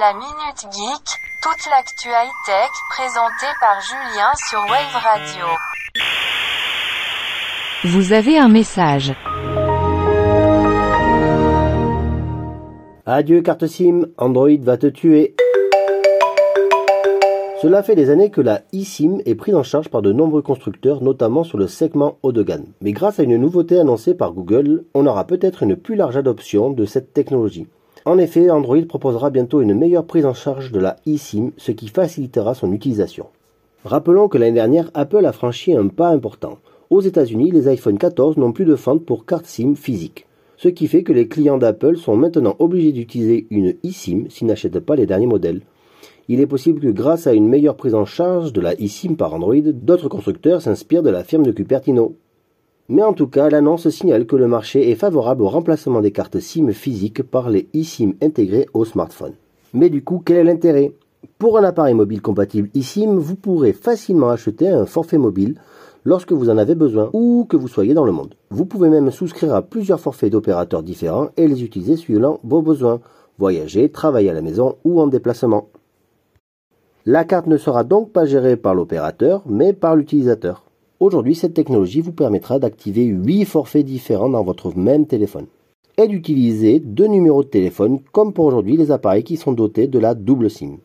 La Minute Geek, toute l'actu high-tech présentée par Julien sur Wave Radio. Vous avez un message. Adieu carte SIM, Android va te tuer. Cela fait des années que la eSIM est prise en charge par de nombreux constructeurs, notamment sur le segment haut de gamme. Mais grâce à une nouveauté annoncée par Google, on aura peut-être une plus large adoption de cette technologie. En effet, Android proposera bientôt une meilleure prise en charge de la eSIM, ce qui facilitera son utilisation. Rappelons que l'année dernière, Apple a franchi un pas important. Aux États-Unis, les iPhone 14 n'ont plus de fente pour carte SIM physique. Ce qui fait que les clients d'Apple sont maintenant obligés d'utiliser une eSIM s'ils n'achètent pas les derniers modèles il est possible que grâce à une meilleure prise en charge de la eSIM par Android, d'autres constructeurs s'inspirent de la firme de Cupertino. Mais en tout cas, l'annonce signale que le marché est favorable au remplacement des cartes SIM physiques par les eSIM intégrées au smartphone. Mais du coup, quel est l'intérêt? Pour un appareil mobile compatible eSIM, vous pourrez facilement acheter un forfait mobile lorsque vous en avez besoin ou que vous soyez dans le monde. Vous pouvez même souscrire à plusieurs forfaits d'opérateurs différents et les utiliser suivant vos besoins, voyager, travailler à la maison ou en déplacement. La carte ne sera donc pas gérée par l'opérateur, mais par l'utilisateur. Aujourd'hui, cette technologie vous permettra d'activer 8 forfaits différents dans votre même téléphone et d'utiliser deux numéros de téléphone comme pour aujourd'hui les appareils qui sont dotés de la double SIM.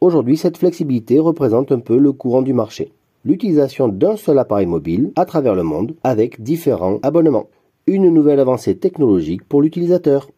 Aujourd'hui, cette flexibilité représente un peu le courant du marché. L'utilisation d'un seul appareil mobile à travers le monde avec différents abonnements. Une nouvelle avancée technologique pour l'utilisateur.